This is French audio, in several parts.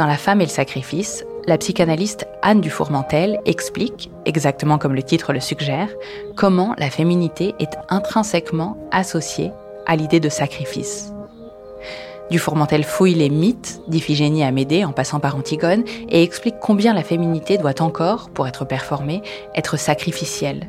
Dans La femme et le sacrifice, la psychanalyste Anne Dufourmentel explique, exactement comme le titre le suggère, comment la féminité est intrinsèquement associée à l'idée de sacrifice. Dufourmentel fouille les mythes d'Iphigénie à Médée en passant par Antigone et explique combien la féminité doit encore, pour être performée, être sacrificielle.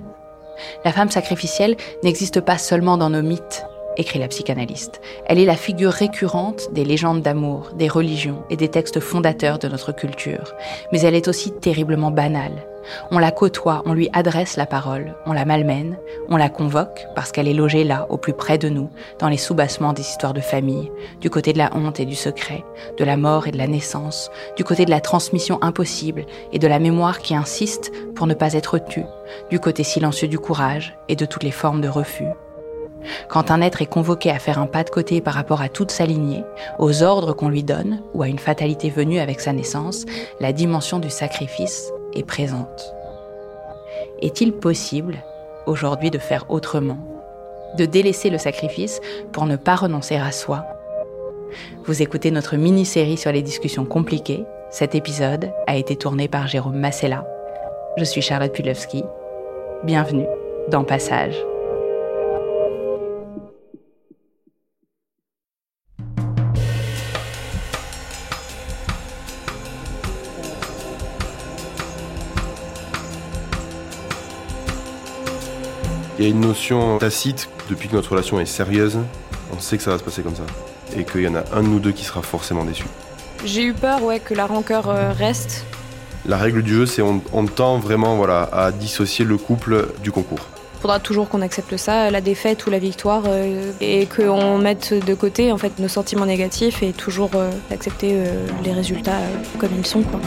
La femme sacrificielle n'existe pas seulement dans nos mythes, écrit la psychanalyste. Elle est la figure récurrente des légendes d'amour, des religions et des textes fondateurs de notre culture. Mais elle est aussi terriblement banale. On la côtoie, on lui adresse la parole, on la malmène, on la convoque parce qu'elle est logée là, au plus près de nous, dans les soubassements des histoires de famille, du côté de la honte et du secret, de la mort et de la naissance, du côté de la transmission impossible et de la mémoire qui insiste pour ne pas être tue, du côté silencieux du courage et de toutes les formes de refus. Quand un être est convoqué à faire un pas de côté par rapport à toute sa lignée, aux ordres qu'on lui donne ou à une fatalité venue avec sa naissance, la dimension du sacrifice est présente. Est-il possible aujourd'hui de faire autrement De délaisser le sacrifice pour ne pas renoncer à soi? Vous écoutez notre mini-série sur les discussions compliquées. Cet épisode a été tourné par Jérôme Massella. Je suis Charlotte Pudlowski. Bienvenue dans Passage. Il y a une notion tacite, depuis que notre relation est sérieuse, on sait que ça va se passer comme ça. Et qu'il y en a un de nous deux qui sera forcément déçu. J'ai eu peur ouais, que la rancœur euh, reste. La règle du jeu, c'est on, on tend vraiment voilà, à dissocier le couple du concours. Il faudra toujours qu'on accepte ça, la défaite ou la victoire, euh, et qu'on mette de côté en fait nos sentiments négatifs et toujours euh, accepter les résultats comme ils sont. Quoi.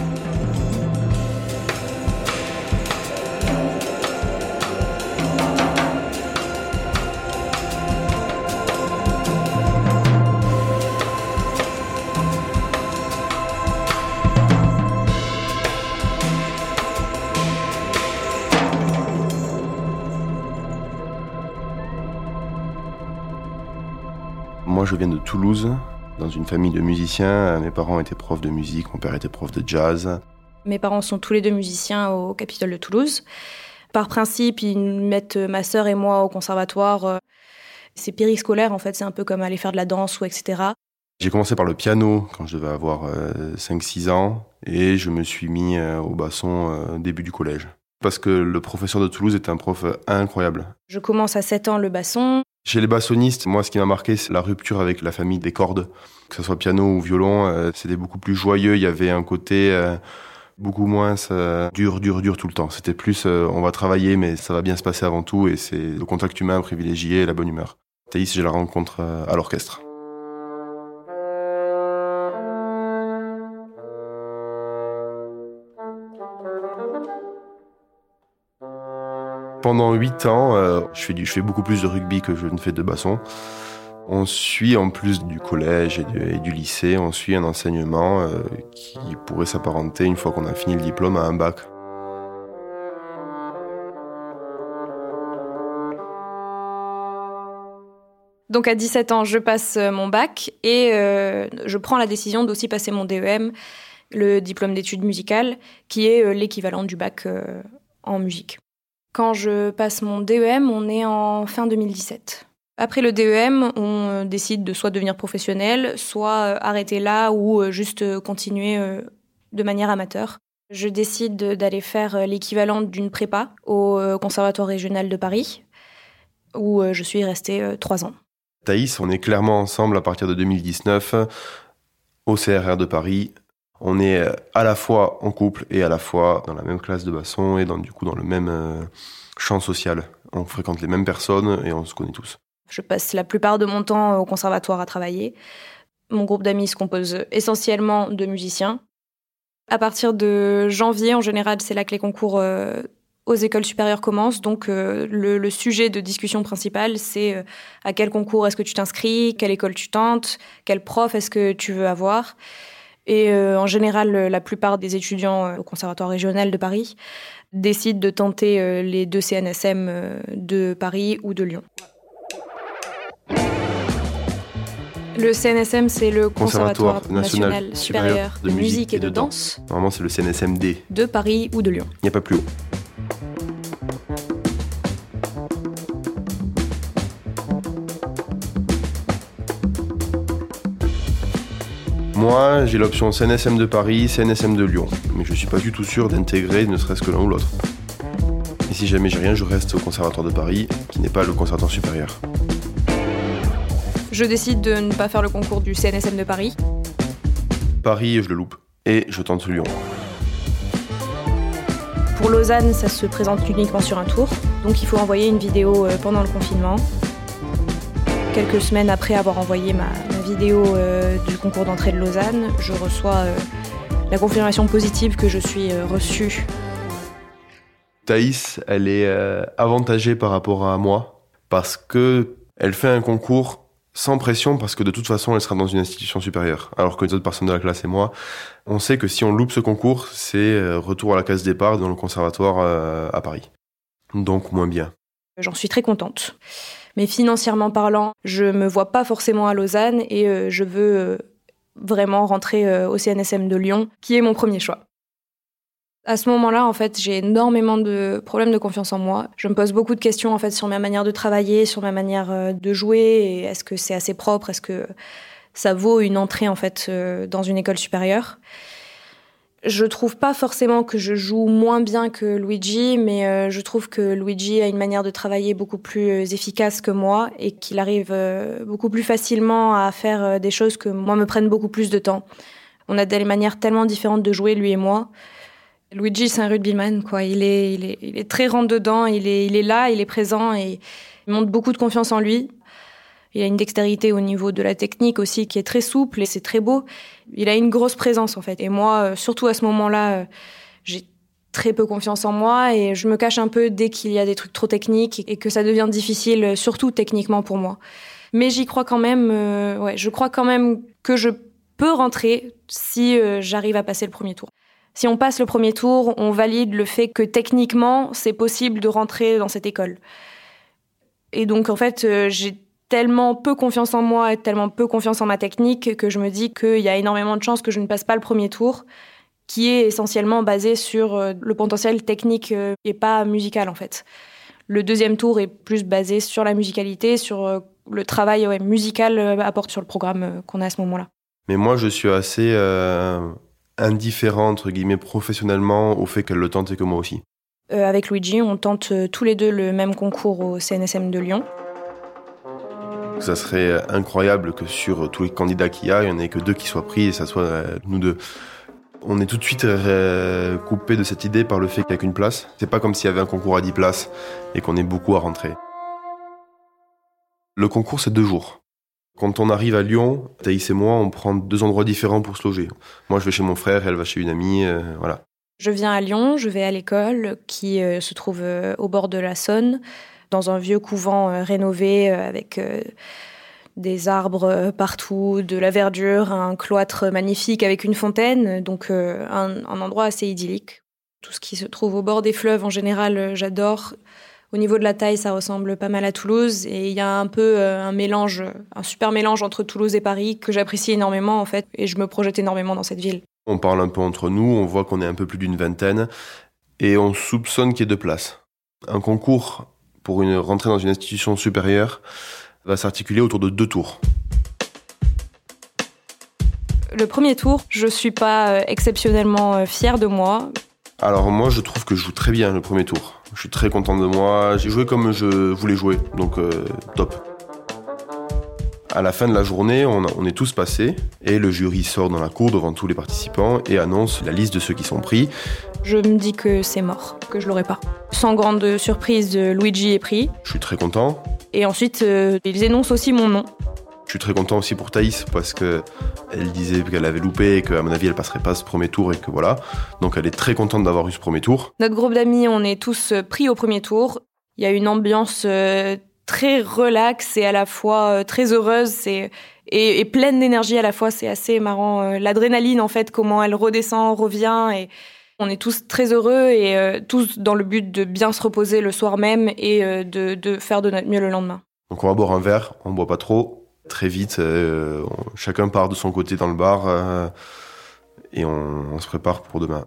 Moi, je viens de Toulouse, dans une famille de musiciens. Mes parents étaient profs de musique, mon père était prof de jazz. Mes parents sont tous les deux musiciens au Capitole de Toulouse. Par principe, ils mettent ma sœur et moi au conservatoire. C'est périscolaire, en fait, c'est un peu comme aller faire de la danse ou etc. J'ai commencé par le piano quand je devais avoir 5-6 ans et je me suis mis au basson début du collège. Parce que le professeur de Toulouse était un prof incroyable. Je commence à 7 ans le basson. Chez les bassonistes, moi, ce qui m'a marqué, c'est la rupture avec la famille des cordes. Que ce soit piano ou violon, euh, c'était beaucoup plus joyeux. Il y avait un côté euh, beaucoup moins euh, dur, dur, dur tout le temps. C'était plus, on va travailler, mais ça va bien se passer avant tout. Et c'est le contact humain privilégié et la bonne humeur. Thaïs, j'ai la rencontre à l'orchestre. Pendant 8 ans, euh, je, fais beaucoup plus de rugby que je ne fais de basson. On suit, en plus du collège et du, lycée, on suit un enseignement euh, qui pourrait s'apparenter, une fois qu'on a fini le diplôme, à un bac. Donc à 17 ans, je passe euh, mon bac et je prends la décision d'aussi passer mon DEM, le diplôme d'études musicales, qui est l'équivalent du bac en musique. Quand je passe mon DEM, on est en fin 2017. Après le DEM, on euh, décide de soit devenir professionnel, soit euh, arrêter là ou euh, juste continuer de manière amateur. Je décide d'aller faire l'équivalent d'une prépa au Conservatoire régional de Paris, où je suis restée trois ans. Thaïs, on est clairement ensemble à partir de 2019 au CRR de Paris. On est à la fois en couple et à la fois dans la même classe de basson et dans, du coup dans le même champ social. On fréquente les mêmes personnes et on se connaît tous. Je passe la plupart de mon temps au conservatoire à travailler. Mon groupe d'amis se compose essentiellement de musiciens. À partir de janvier, en général, c'est là que les concours euh, aux écoles supérieures commencent. Donc, euh, le, sujet de discussion principal, c'est euh, à quel concours est-ce que tu t'inscris, quelle école tu tentes, quel prof est-ce que tu veux avoir. Et en général, la plupart des étudiants au Conservatoire régional de Paris décident de tenter les deux CNSM de Paris ou de Lyon. Le CNSM, c'est le Conservatoire, national, supérieur de, musique et de, danse. Normalement, c'est le CNSMD. De Paris ou de Lyon. Il n'y a pas plus haut. Moi, j'ai l'option CNSM de Paris, CNSM de Lyon. Mais je ne suis pas du tout sûr d'intégrer ne serait-ce que l'un ou l'autre. Et si jamais j'ai rien, je reste au Conservatoire de Paris, qui n'est pas le Conservatoire supérieur je décide de ne pas faire le concours du CNSM de Paris. Paris, je le loupe. Et je tente Lyon. Pour Lausanne, ça se présente uniquement sur un tour. Donc il faut envoyer une vidéo euh, pendant le confinement. Quelques semaines après avoir envoyé ma, vidéo euh, du concours d'entrée de Lausanne, je reçois euh, la confirmation positive que je suis reçue. Thaïs, elle est avantagée par rapport à moi parce que elle fait un concours sans pression parce que de toute façon elle sera dans une institution supérieure. Alors que les autres personnes de la classe et moi, on sait que si on loupe ce concours, c'est euh, retour à la case départ dans le conservatoire euh, à Paris. Donc moins bien. J'en suis très contente. Mais financièrement parlant, je me vois pas forcément à Lausanne et euh, je veux vraiment rentrer au CNSM de Lyon, qui est mon premier choix. À ce moment-là, en fait, j'ai énormément de problèmes de confiance en moi. Je me pose beaucoup de questions en fait sur ma manière de travailler, sur ma manière euh, de jouer. Est-ce que c'est assez propre? Est-ce que ça vaut une entrée en fait euh, dans une école supérieure? Je trouve pas forcément que je joue moins bien que Luigi, mais euh, je trouve que Luigi a une manière de travailler beaucoup plus efficace que moi et qu'il arrive beaucoup plus facilement à faire des choses que moi me prennent beaucoup plus de temps. On a des manières tellement différentes de jouer lui et moi Luigi, c'est un rugbyman, quoi. Il est, il est, il est très rentre dedans, il est, il est là, il est présent et il montre beaucoup de confiance en lui. Il a une dextérité au niveau de la technique aussi qui est très souple et c'est très beau. Il a une grosse présence en fait. Et moi, euh, surtout à ce moment-là, euh, j'ai très peu confiance en moi et je me cache un peu dès qu'il y a des trucs trop techniques et que ça devient difficile, surtout techniquement pour moi. Mais j'y crois quand même. Euh, ouais, je crois quand même que je peux rentrer si j'arrive à passer le premier tour. Si on passe le premier tour, on valide le fait que techniquement, c'est possible de rentrer dans cette école. Et donc, en fait, j'ai tellement peu confiance en moi et tellement peu confiance en ma technique que je me dis qu'il y a énormément de chances que je ne passe pas le premier tour, qui est essentiellement basé sur euh, le potentiel technique euh, et pas musical, en fait. Le deuxième tour est plus basé sur la musicalité, sur le travail musical apporté sur le programme qu'on a à ce moment-là. Mais moi, je suis assez indifférent, entre guillemets, professionnellement au fait qu'elle le tente et que moi aussi euh, Avec Luigi, on tente euh, tous les deux le même concours au CNSM de Lyon. Ça serait incroyable que sur tous les candidats qu'il y a, il n'y en ait que deux qui soient pris et ça soit euh, nous deux. On est tout de suite coupé de cette idée par le fait qu'il n'y a qu'une place. C'est pas comme s'il y avait un concours à 10 places et qu'on est beaucoup à rentrer. Le concours, c'est deux jours. Quand on arrive à Lyon, Thaïs et moi, on prend deux endroits différents pour se loger. Moi, je vais chez mon frère, elle va chez une amie, euh, voilà. Je viens à Lyon, je vais à l'école qui euh, se trouve euh, au bord de la Saône, dans un vieux couvent rénové avec des arbres partout, de la verdure, un cloître magnifique avec une fontaine, donc un, endroit assez idyllique. Tout ce qui se trouve au bord des fleuves, en général, j'adore. Au niveau de la taille, ça ressemble pas mal à Toulouse et il y a un peu euh, un mélange, un super mélange entre Toulouse et Paris que j'apprécie énormément en fait et je me projette énormément dans cette ville. On parle un peu entre nous, on voit qu'on est un peu plus d'une vingtaine et on soupçonne qu'il y ait deux places. Un concours pour une rentrée dans une institution supérieure va s'articuler autour de deux tours. Le premier tour, je suis pas euh, exceptionnellement euh, fière de moi. Alors moi, je trouve que je joue très bien le premier tour. Je suis très content de moi. J'ai joué comme je voulais jouer, donc euh, top. À la fin de la journée, on, on, est tous passés et le jury sort dans la cour devant tous les participants et annonce la liste de ceux qui sont pris. Je me dis que c'est mort, que je l'aurai pas. Sans grande surprise, Luigi est pris. Je suis très content. Et ensuite, euh, ils énoncent aussi mon nom. Je suis très content aussi pour Thaïs parce que elle disait qu'elle avait loupé et qu'à mon avis elle passerait pas ce premier tour et que voilà. Donc elle est très contente d'avoir eu ce premier tour. Notre groupe d'amis, on est tous euh, pris au premier tour. Il y a une ambiance euh, très relaxe et à la fois très heureuse et, et, pleine d'énergie à la fois. C'est assez marrant. L'adrénaline en fait, comment elle redescend, revient et on est tous très heureux et tous dans le but de bien se reposer le soir même et de, faire de notre mieux le lendemain. Donc on va boire un verre, on boit pas trop, très vite. Euh, chacun part de son côté dans le bar euh, et on, se prépare pour demain.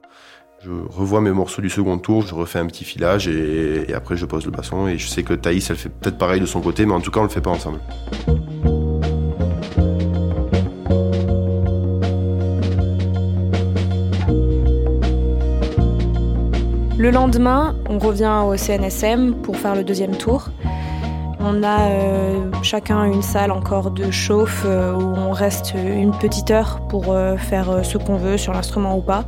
Je revois mes morceaux du second tour, je refais un petit filage et, après je pose le basson. Et je sais que Thaïs, elle fait peut-être pareil de son côté, mais en tout cas on le fait pas ensemble. Le lendemain, on revient au CNSM pour faire le deuxième tour. On a euh, chacun une salle encore de chauffe euh, où on reste une petite heure pour euh, faire ce qu'on veut sur l'instrument ou pas.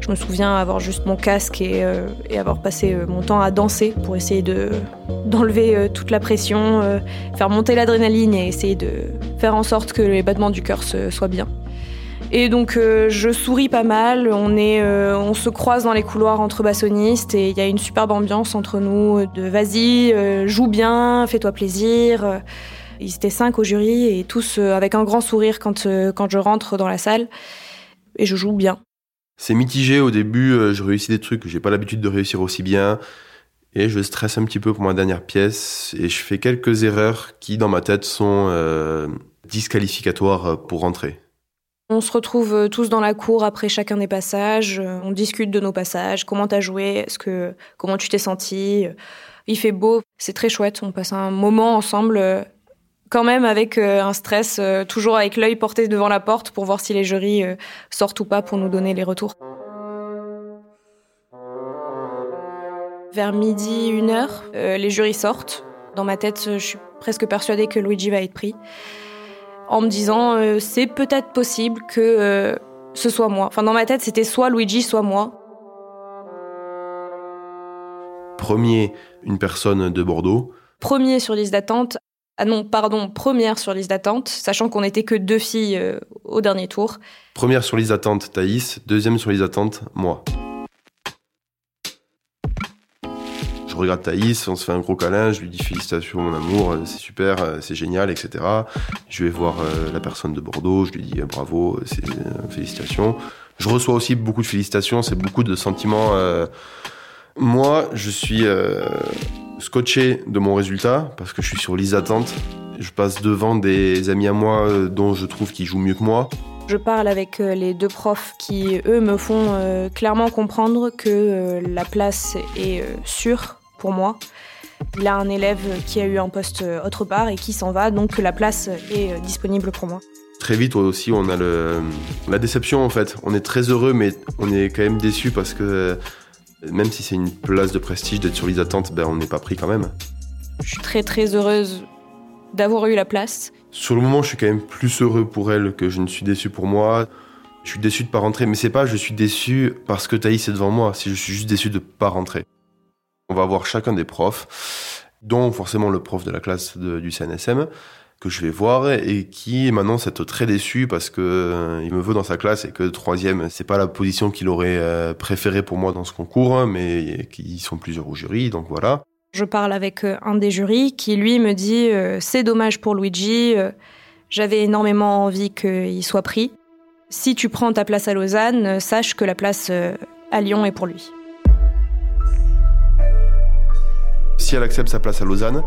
Je me souviens avoir juste mon casque et, et avoir passé mon temps à danser pour essayer de d'enlever toute la pression, faire monter l'adrénaline et essayer de faire en sorte que les battements du cœur soient bien. Et donc euh, je souris pas mal, on, est, euh, on se croise dans les couloirs entre bassonistes et il y a une superbe ambiance entre nous de vas-y, euh, joue bien, fais-toi plaisir. Ils étaient cinq au jury et tous avec un grand sourire quand, quand je rentre dans la salle et je joue bien. C'est mitigé au début, je réussis des trucs que j'ai pas l'habitude de réussir aussi bien et je stresse un petit peu pour ma dernière pièce et je fais quelques erreurs qui dans ma tête sont disqualificatoires pour rentrer. On se retrouve euh, tous dans la cour après chacun des passages, euh, on discute de nos passages, comment t'as joué, est-ce que comment tu t'es senti. Il fait beau, c'est très chouette, on passe un moment ensemble euh, quand même avec un stress, toujours avec l'œil porté devant la porte pour voir si les jurys sortent ou pas pour nous donner les retours. Vers midi, une heure, les jurys sortent. Dans ma tête, je suis presque persuadée que Luigi va être pris en me disant euh, c'est peut-être possible que euh, ce soit moi. Enfin, dans ma tête, c'était soit Luigi, soit moi. Premier, une personne de Bordeaux. Premier sur liste d'attente. Ah non, pardon, première sur liste d'attente, sachant qu'on n'était que deux filles euh, au dernier tour. Première sur liste d'attente, Thaïs. Deuxième sur liste d'attente, moi. Je regarde Thaïs, on se fait un gros câlin, je lui dis félicitations mon amour, euh, c'est super, euh, c'est génial, etc. Je vais voir euh, la personne de Bordeaux, je lui dis bravo, c'est félicitations. Je reçois aussi beaucoup de félicitations, c'est beaucoup de sentiments. Moi, je suis scotché de mon résultat parce que je suis sur liste d'attente. Je passe devant des amis à moi dont je trouve qu'ils jouent mieux que moi. Je parle avec les deux profs qui, eux, me font clairement comprendre que la place est sûre pour moi. Il a un élève qui a eu un poste autre part et qui s'en va, donc la place est disponible pour moi. Très vite aussi, on a le, la déception en fait. On est très heureux, mais on est quand même déçu parce que même si c'est une place de prestige d'être sur les attentes, ben on n'est pas pris quand même. Je suis très très heureuse d'avoir eu la place. Sur le moment, je suis quand même plus heureux pour elle que je ne suis déçu pour moi. Je suis déçu de pas rentrer, mais c'est pas je suis déçu parce que Thaïs est devant moi, si je suis juste déçu de pas rentrer. On va voir chacun des profs, dont forcément le prof de la classe du CNSM, que je vais voir et qui maintenant s'est très déçu parce que euh, il me veut dans sa classe et que troisième c'est pas la position qu'il aurait euh, préférée pour moi dans ce concours hein, mais qui sont plusieurs au jury donc voilà. Je parle avec euh, un des jurys qui lui me dit c'est dommage pour Luigi j'avais énormément envie qu'il soit pris. Si tu prends ta place à Lausanne, sache que la place à Lyon est pour lui. Si elle accepte sa place à Lausanne,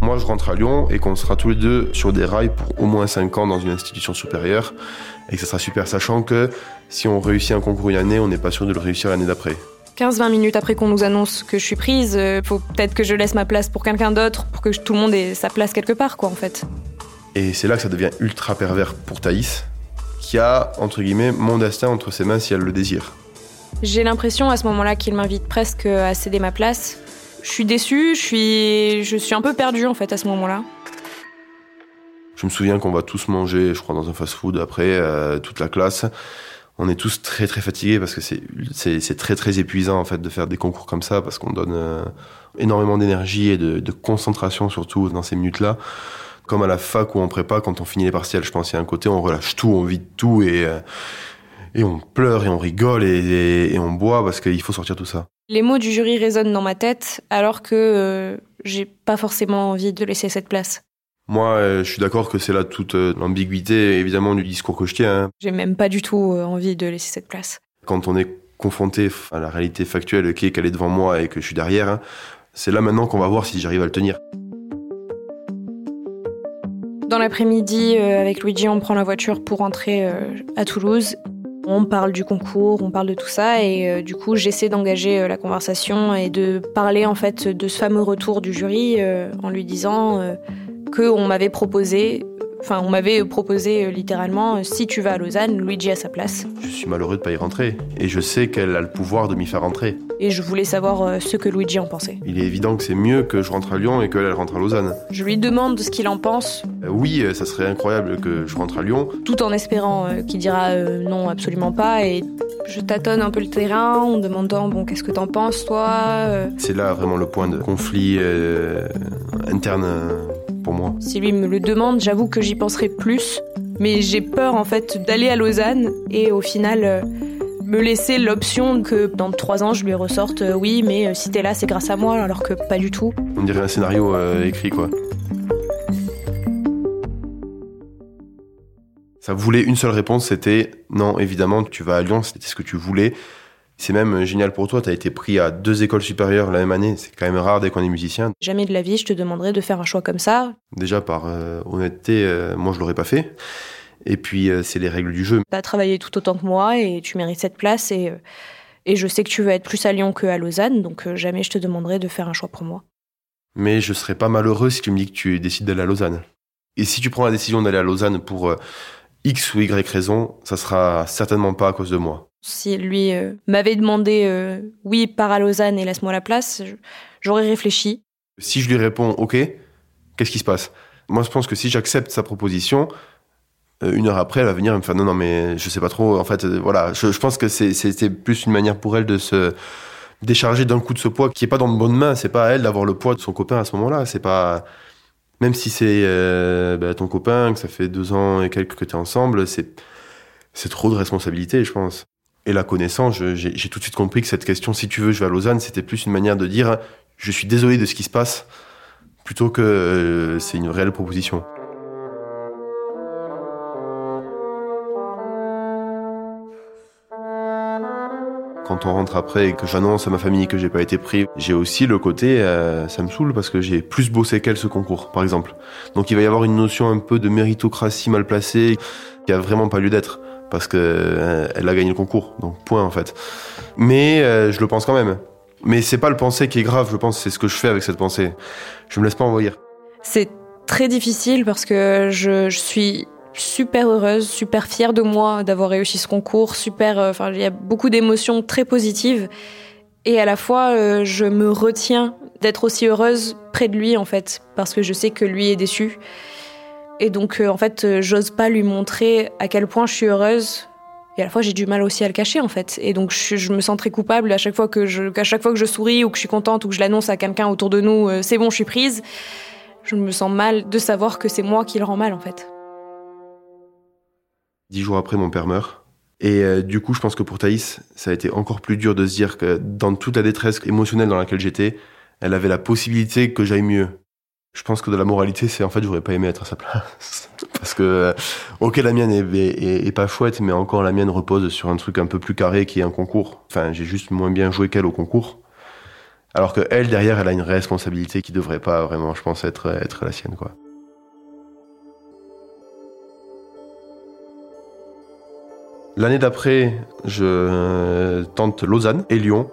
moi je rentre à Lyon et qu'on sera tous les deux sur des rails pour au moins 5 ans dans une institution supérieure et que ça sera super, sachant que si on réussit un concours une année, on n'est pas sûr de le réussir l'année d'après. 15-20 minutes après qu'on nous annonce que je suis prise, euh, faut peut-être que je laisse ma place pour quelqu'un d'autre, pour que tout le monde ait sa place quelque part, quoi, en fait. Et c'est là que ça devient ultra pervers pour Thaïs, qui a, entre guillemets, mon destin entre ses mains si elle le désire. J'ai l'impression à ce moment-là qu'il m'invite presque à céder ma place. Je suis déçue, je suis, je suis un peu perdue en fait à ce moment-là. Je me souviens qu'on va tous manger, je crois, dans un fast-food après, euh, toute la classe. On est tous très très fatigués parce que c'est très très épuisant en fait de faire des concours comme ça parce qu'on donne euh, énormément d'énergie et de, concentration surtout dans ces minutes-là. Comme à la fac où on prépare quand on finit les partiels, je pense il y a un côté on relâche tout, on vide tout et euh, et on pleure et on rigole et, et, on boit parce qu'il faut sortir tout ça. Les mots du jury résonnent dans ma tête alors que euh, j'ai pas forcément envie de laisser cette place. Moi, euh, je suis d'accord que c'est là toute euh, l'ambiguïté, évidemment, du discours que je tiens. Hein. J'ai même pas du tout euh, envie de laisser cette place. Quand on est confronté à la réalité factuelle qui est qu'elle est devant moi et que je suis derrière, hein, c'est là maintenant qu'on va voir si j'arrive à le tenir. Dans l'après-midi, avec Luigi, on prend la voiture pour rentrer à Toulouse. On parle du concours, on parle de tout ça et du coup j'essaie d'engager la conversation et de parler en fait de ce fameux retour du jury en lui disant qu'on m'avait proposé Enfin, on m'avait proposé euh, littéralement, euh, si tu vas à Lausanne, Luigi à sa place. Je suis malheureux de pas y rentrer. Et je sais qu'elle a le pouvoir de m'y faire rentrer. Et je voulais savoir euh, ce que Luigi en pensait. Il est évident que c'est mieux que je rentre à Lyon et qu'elle rentre à Lausanne. Je lui demande ce qu'il en pense. oui, ça serait incroyable que je rentre à Lyon. Tout en espérant qu'il dira non, absolument pas. Et je tâtonne un peu le terrain en demandant, bon, qu'est-ce que t'en penses, toi C'est là vraiment le point de conflit interne pour moi. Si lui me le demande, j'avoue que j'y penserai plus, mais j'ai peur en fait d'aller à Lausanne et au final euh, me laisser l'option que dans trois ans je lui ressorte euh, oui, mais euh, si t'es là c'est grâce à moi, alors que pas du tout. On dirait un scénario écrit quoi. Ça voulait une seule réponse, c'était non, évidemment, tu vas à Lyon, c'était ce que tu voulais. C'est même génial pour toi, tu as été pris à deux écoles supérieures la même année, c'est quand même rare dès qu'on est musicien. Jamais de la vie je te demanderais de faire un choix comme ça. Déjà par euh, honnêteté, euh, moi je l'aurais pas fait. Et puis euh, c'est les règles du jeu. Tu as travaillé tout autant que moi et tu mérites cette place et, et je sais que tu veux être plus à Lyon que à Lausanne, donc jamais je te demanderais de faire un choix pour moi. Mais je serais pas malheureux si tu me dis que tu décides d'aller à Lausanne. Et si tu prends la décision d'aller à Lausanne pour X ou Y raison, ça sera certainement pas à cause de moi. Si lui euh, m'avait demandé euh, oui, pars à Lausanne et laisse-moi la place, j'aurais réfléchi. Si je lui réponds ok, qu'est-ce qui se passe? Moi, je pense que si j'accepte sa proposition, euh, une heure après, elle va venir me faire non, non, mais je sais pas trop. En fait, voilà, je, pense que c'était plus une manière pour elle de se décharger d'un coup de ce poids qui est pas dans de bonnes mains. C'est pas à elle d'avoir le poids de son copain à ce moment-là. C'est pas même si c'est bah, ton copain, que ça fait deux ans et quelques que tu es ensemble, c'est trop de responsabilité, je pense. Et la connaissance, j'ai tout de suite compris que cette question, si tu veux, je vais à Lausanne, c'était plus une manière de dire je suis désolé de ce qui se passe, plutôt que euh, c'est une réelle proposition. Quand on rentre après et que j'annonce à ma famille que j'ai pas été pris, j'ai aussi le côté, euh, ça me saoule parce que j'ai plus bossé qu'elle ce concours, par exemple. Donc il va y avoir une notion un peu de méritocratie mal placée qui a vraiment pas lieu d'être parce qu'elle euh, a gagné le concours. Donc point en fait. Mais euh, je le pense quand même. Mais c'est pas le penser qui est grave, je pense, c'est ce que je fais avec cette pensée. Je me laisse pas envoyer. C'est très difficile parce que je, suis super heureuse, super fière de moi d'avoir réussi ce concours, super. Euh, enfin, il y a beaucoup d'émotions très positives. Et à la fois, je me retiens d'être aussi heureuse près de lui, en fait, parce que je sais que lui est déçu. Et donc, euh, en fait, euh, j'ose pas lui montrer à quel point je suis heureuse. Et à la fois, j'ai du mal aussi à le cacher, en fait. Et donc, je, me sens très coupable à chaque fois que je, à chaque fois que je souris ou que je suis contente ou que je l'annonce à quelqu'un autour de nous, euh, c'est bon, je suis prise. Je me sens mal de savoir que c'est moi qui le rend mal, en fait. Dix jours après, mon père meurt. Et du coup, je pense que pour Thaïs, ça a été encore plus dur de se dire que dans toute la détresse émotionnelle dans laquelle j'étais, elle avait la possibilité que j'aille mieux je pense que de la moralité, c'est en fait, j'aurais pas aimé être à sa place. Parce que, euh, ok, la mienne est, pas chouette, mais encore la mienne repose sur un truc un peu plus carré qui est un concours. Enfin, j'ai juste moins bien joué qu'elle au concours. Alors que elle, derrière, elle a une responsabilité qui devrait pas vraiment, je pense, être, être la sienne, quoi. L'année d'après, je euh, tente Lausanne et Lyon.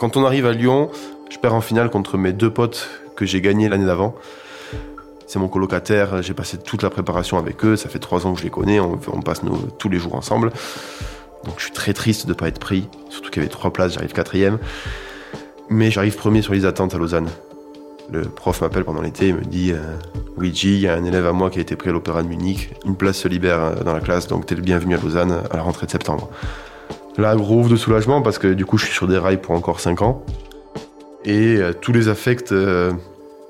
Quand on arrive à Lyon, je perds en finale contre mes deux potes que j'ai gagnés l'année d'avant. C'est mon colocataire, j'ai passé toute la préparation avec eux, ça fait trois ans que je les connais, on, passe tous les jours ensemble. Donc je suis très triste de ne pas être pris, surtout qu'il y avait trois places, j'arrive quatrième. Mais j'arrive premier sur les attentes à Lausanne. Le prof m'appelle pendant l'été et me dit euh, Luigi, il y a un élève à moi qui a été pris à l'Opéra de Munich, une place se libère euh, dans la classe, donc t'es le bienvenu à Lausanne à la rentrée de septembre. Là, gros ouf de soulagement parce que du coup, je suis sur des rails pour encore 5 ans. Et euh, tous les affects, euh,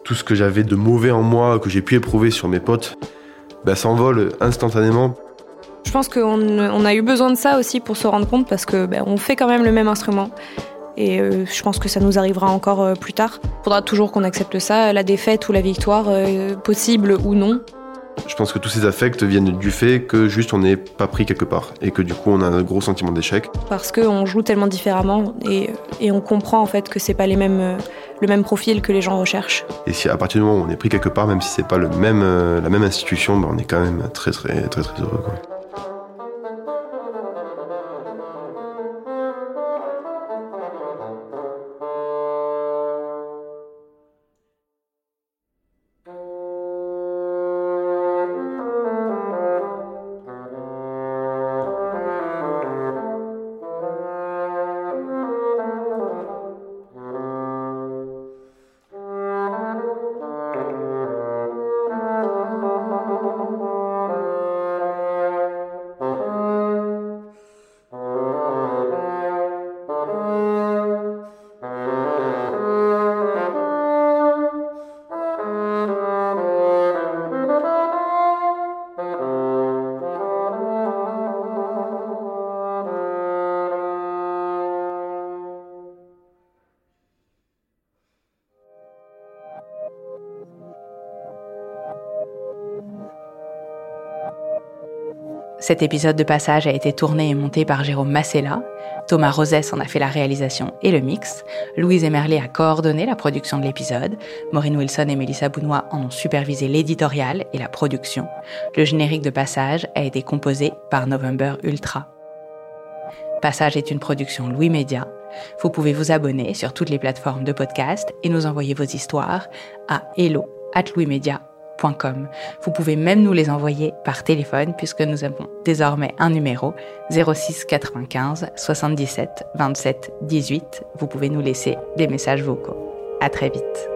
tout ce que j'avais de mauvais en moi, que j'ai pu éprouver sur mes potes, bah, s'envole instantanément. Je pense qu'on a eu besoin de ça aussi pour se rendre compte parce que bah, on fait quand même le même instrument. Et euh, je pense que ça nous arrivera encore plus tard. Il faudra toujours qu'on accepte ça, la défaite ou la victoire, possible ou non. Je pense que tous ces affects viennent du fait que juste on n'est pas pris quelque part et que du coup on a un gros sentiment d'échec. Parce qu'on joue tellement différemment et, et, on comprend en fait que c'est pas les mêmes, le même profil que les gens recherchent. Et si à partir du moment où on est pris quelque part, même si c'est pas le même, euh, la même institution, ben on est quand même très très très très, heureux. Quoi. Cet épisode de passage a été tourné et monté par Jérôme Massella. Thomas Rosès en a fait la réalisation et le mix. Louise Emerlé a coordonné la production de l'épisode. Maureen Wilson et Melissa Bounois en ont supervisé l'éditorial et la production. Le générique de passage a été composé par November Ultra. Passage est une production Louis Média. Vous pouvez vous abonner sur toutes les plateformes de podcast et nous envoyer vos histoires à hello at vous pouvez même nous les envoyer par téléphone puisque nous avons désormais un numéro 06 95 77 27 18. Vous pouvez nous laisser des messages vocaux. À très vite.